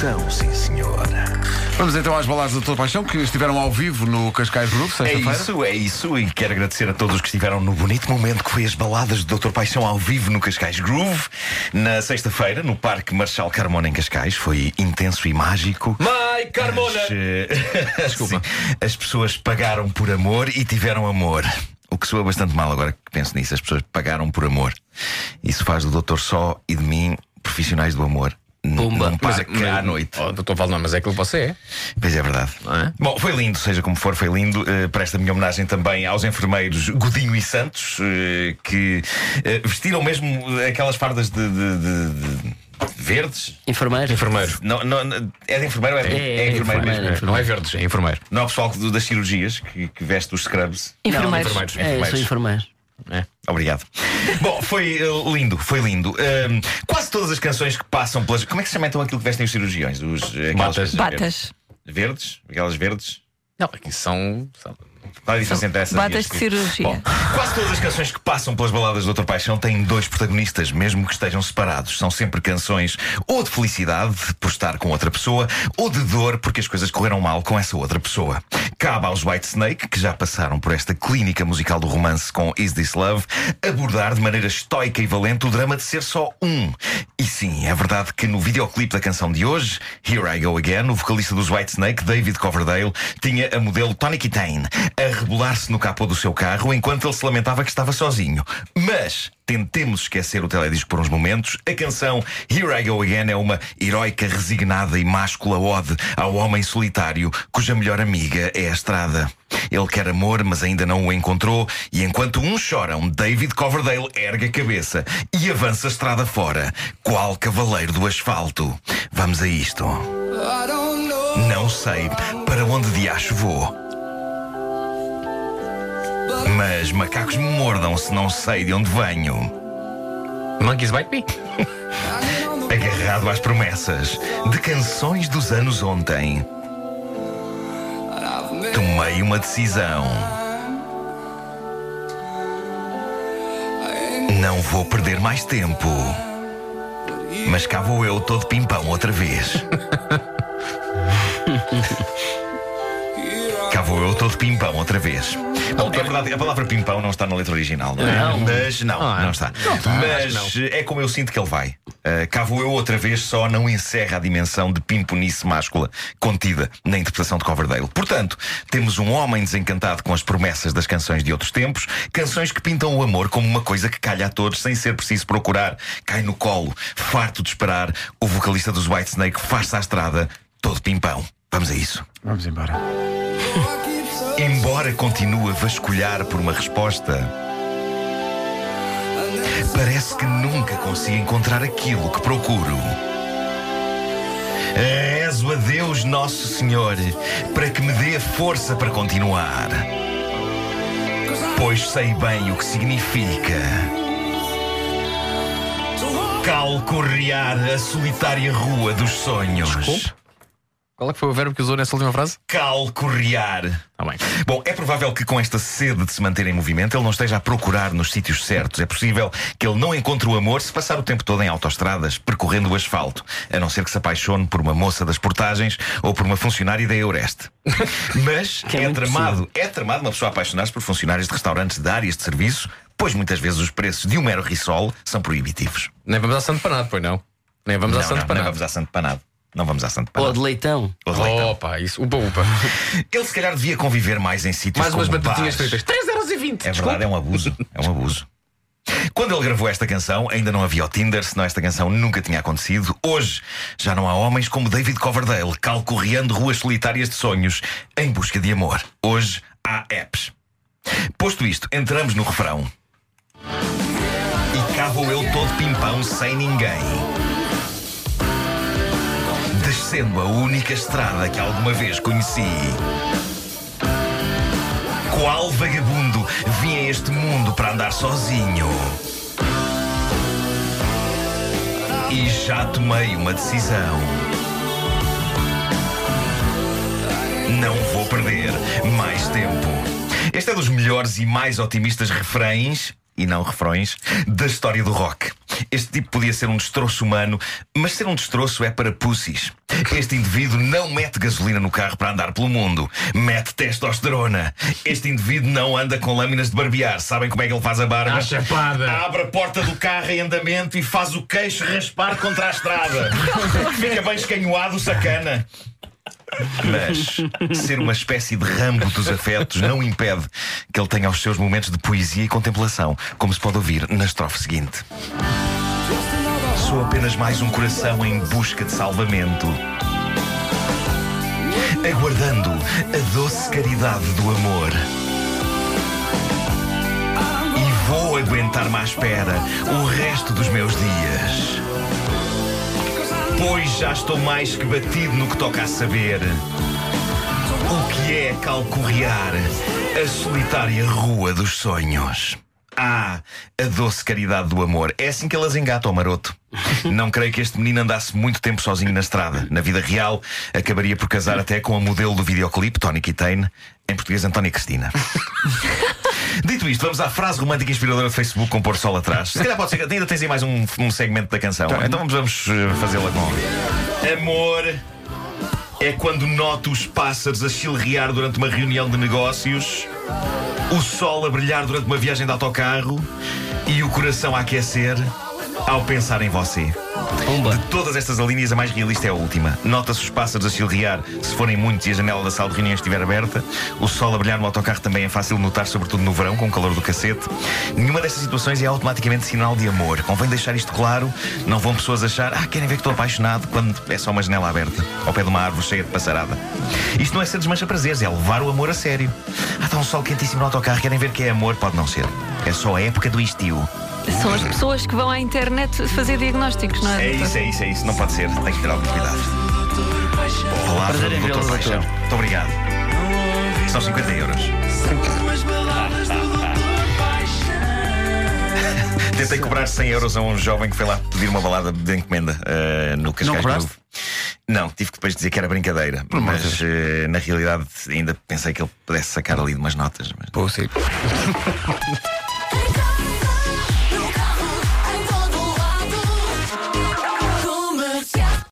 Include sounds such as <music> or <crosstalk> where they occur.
Atenção, sim senhora. Vamos então às baladas da Tua Paixão que estiveram ao vivo no Cascais Groove, É sexta-feira. isso, é isso. E quero agradecer a todos que estiveram no bonito momento que foi as baladas do Dr. Paixão ao vivo no Cascais Groove. Na sexta-feira, no Parque Marshal Carmona em Cascais. Foi intenso e mágico. Mai Carmona! As, eh, <laughs> Desculpa. as pessoas pagaram por amor e tiveram amor. O que soa bastante mal agora que penso nisso. As pessoas pagaram por amor. Isso faz do Doutor Só e de mim profissionais do amor. Pumba! Num parque à noite. Oh, doutor Valdemar, mas é aquilo que você é. Pois é verdade. Não é? Bom, foi lindo, seja como for, foi lindo. Uh, presta a minha homenagem também aos enfermeiros Godinho e Santos, eh, que eh, vestiram mesmo aquelas fardas de. de- de- de verdes. Enfermeiro? Enfermeiro. Não, não, não- é de enfermeiro ou é, É, é enfermeiro enfermeiro. mesmo? Não é verdes, é enfermeiro. Não é o pessoal das cirurgias que, que veste os scrubs. Enfermeiros. enfermeiros. É, eu sou enfermeiro. É. Obrigado. Bom, foi eh, lindo, foi lindo. Um, quase todas as canções que passam pelas. Como é que se chama então aquilo que vestem os cirurgiões? Os, aquelas Batas. Batas. Verdes? Aquelas verdes? Não, aqui são. são- Qual a diferença entre essas Batas as de cirurgia. Bom, quase todas as canções que passam pelas baladas do Dr. Paixão têm dois protagonistas, mesmo que estejam separados. São sempre canções ou de felicidade por estar com outra pessoa, ou de dor porque as coisas correram mal com essa outra pessoa. Cabe aos White Snake, que já passaram por esta clínica musical do romance com Is This Love, abordar de maneira estoica e valente o drama de ser só um. E sim, é verdade que no videoclipe da canção de hoje, Here I Go Again, o vocalista dos White Snake, David Coverdale, tinha a modelo Tony Kitane a rebolar-se no capô do seu carro enquanto ele se lamentava que estava sozinho. Mas tentemos esquecer o teledisco por uns momentos. A canção Here I Go Again é uma heroica, resignada e máscula ode ao homem solitário cuja melhor amiga é a estrada. Ele quer amor, mas ainda não o encontrou, e enquanto uns choram, David Coverdale ergue a cabeça e avança a estrada fora, qual cavaleiro do asfalto. Vamos a isto. Não sei para onde de acho vou. Mas macacos me mordam se não sei de onde venho. Monkeys Bite Me? <laughs> Agarrado às promessas de canções dos anos ontem. Tomei uma decisão. Não vou perder mais tempo. Mas cá vou eu todo pimpão outra vez. <laughs> Cá vou eu todo pimpão outra vez. Bom, é verdade, a palavra pimpão não está na letra original, não é? Não. Mas não, Não é. não está. Não está, Mas que é como eu sinto que ele vai. Uh, cá vou eu outra vez, só não encerra a dimensão de pimponice máscula contida na interpretação de Coverdale. Portanto, temos um homem desencantado com as promessas das canções de outros tempos, canções que pintam o amor como uma coisa que calha a todos sem ser preciso procurar. Cai no colo, farto de esperar, o vocalista dos Whitesnake faz-se à estrada, todo pimpão. Vamos a isso. Vamos embora. Embora continue a vasculhar por uma resposta, parece que nunca consigo encontrar aquilo que procuro. Rezo a Deus Nosso Senhor para que me dê força para continuar. Pois sei bem o que significa. Calcorrear a solitária rua dos sonhos. Desculpe? Qual é que foi o verbo que usou nessa última frase? Calcorrear. Está bem. Bom, é provável que com esta sede de se manter em movimento ele não esteja a procurar nos sítios certos. É possível que ele não encontre o amor se passar o tempo todo em autoestradas, percorrendo o asfalto, a não ser que se apaixone por uma moça das portagens ou por uma funcionária da Eureste. <laughs> Mas é é, tramado, é tramado uma pessoa apaixonar-se por funcionários de restaurantes de áreas de serviço, pois muitas vezes os preços de um mero risol são proibitivos. Nem vamos a Santo Panado, pois não? Nem vamos a não, Santo não, não Panado. vamos a Santo Panado. Não vamos a Santo Ou Panado. de leitão? Ou de leitão. Opa, isso. Upa, upa. Ele se calhar devia conviver mais em sítios Mais umas como batatinhas bares. fritas. 3,20€. É verdade, é um abuso. É um abuso. Quando ele gravou esta canção, ainda não havia o Tinder, senão esta canção nunca tinha acontecido. Hoje, já não há homens como David Coverdale calcorreando ruas solitárias de sonhos em busca de amor. Hoje, há apps. Posto isto, entramos no refrão. E cá vou eu todo pimpão sem ninguém. Descendo a única estrada que alguma vez conheci. Qual vagabundo vim a este mundo para andar sozinho? E já tomei uma decisão. Não vou perder mais tempo. Este é dos melhores e mais otimistas refrões e não refrões da história do rock. Este tipo podia ser um destroço humano, mas ser um destroço é para pussies. Este indivíduo não mete gasolina no carro para andar pelo mundo, mete testosterona. Este indivíduo não anda com lâminas de barbear. Sabem como é que ele faz a barba? À chapada. Abre a porta do carro em andamento e faz o queixo raspar contra a estrada. <laughs> Fica bem escanhoado, sacana. Mas ser uma espécie de rambo dos afetos não impede que ele tenha os seus momentos de poesia e contemplação, como se pode ouvir na estrofe seguinte. Sou apenas mais um coração em busca de salvamento. Aguardando a doce caridade do amor. E vou aguentar-me à espera o resto dos meus dias. Pois já estou mais que batido no que toca a saber. O que é calcorrear a solitária rua dos sonhos? Ah, a doce caridade do amor. É assim que elas engatam, maroto. Não creio que este menino andasse muito tempo sozinho na estrada. Na vida real, acabaria por casar até com a modelo do videoclipe, Tony Kitane, em português, Antónia Cristina. Dito isto, vamos à frase romântica inspiradora do Facebook com pôr sol atrás. Se calhar pode ser. Ainda tens aí mais um, um segmento da canção. Então vamos, vamos eh, fazê-la com. Amor é quando noto os pássaros a chilrear durante uma reunião de negócios, o sol a brilhar durante uma viagem de autocarro e o coração a aquecer ao pensar em você. Pumba. De todas estas alíneas, a mais realista é a última. Nota-se os pássaros a chilrear se forem muitos e a janela da sala de reuniões estiver aberta. O sol a brilhar no autocarro também é fácil de notar, sobretudo no verão, com o calor do cacete. Nenhuma destas situações é automaticamente sinal de amor. Convém deixar isto claro. Não vão pessoas achar, ah, querem ver que estou apaixonado, quando é só uma janela aberta, ao pé de uma árvore cheia de passarada. Isto não é ser desmancha prazeres, é levar o amor a sério. Ah, está um sol quentíssimo no autocarro, querem ver que é amor? Pode não ser. É só a época do estio. São as pessoas que vão à internet fazer diagnósticos, não é? É doutor? isso, é isso, é isso. Não pode ser. Tem que ter algum cuidado. Palavra Prazer em do vê-lo, Dr. Paixão. doutor. Muito obrigado. São 50 euros. <laughs> Tentei cobrar 100 euros a um jovem que foi lá pedir uma balada de encomenda eh, no Cascais cobraste? Novo. Não, tive que depois dizer que era brincadeira. de mas eh, na realidade ainda pensei que ele pudesse sacar ali de umas notas. Mas... Pô, sim. <laughs>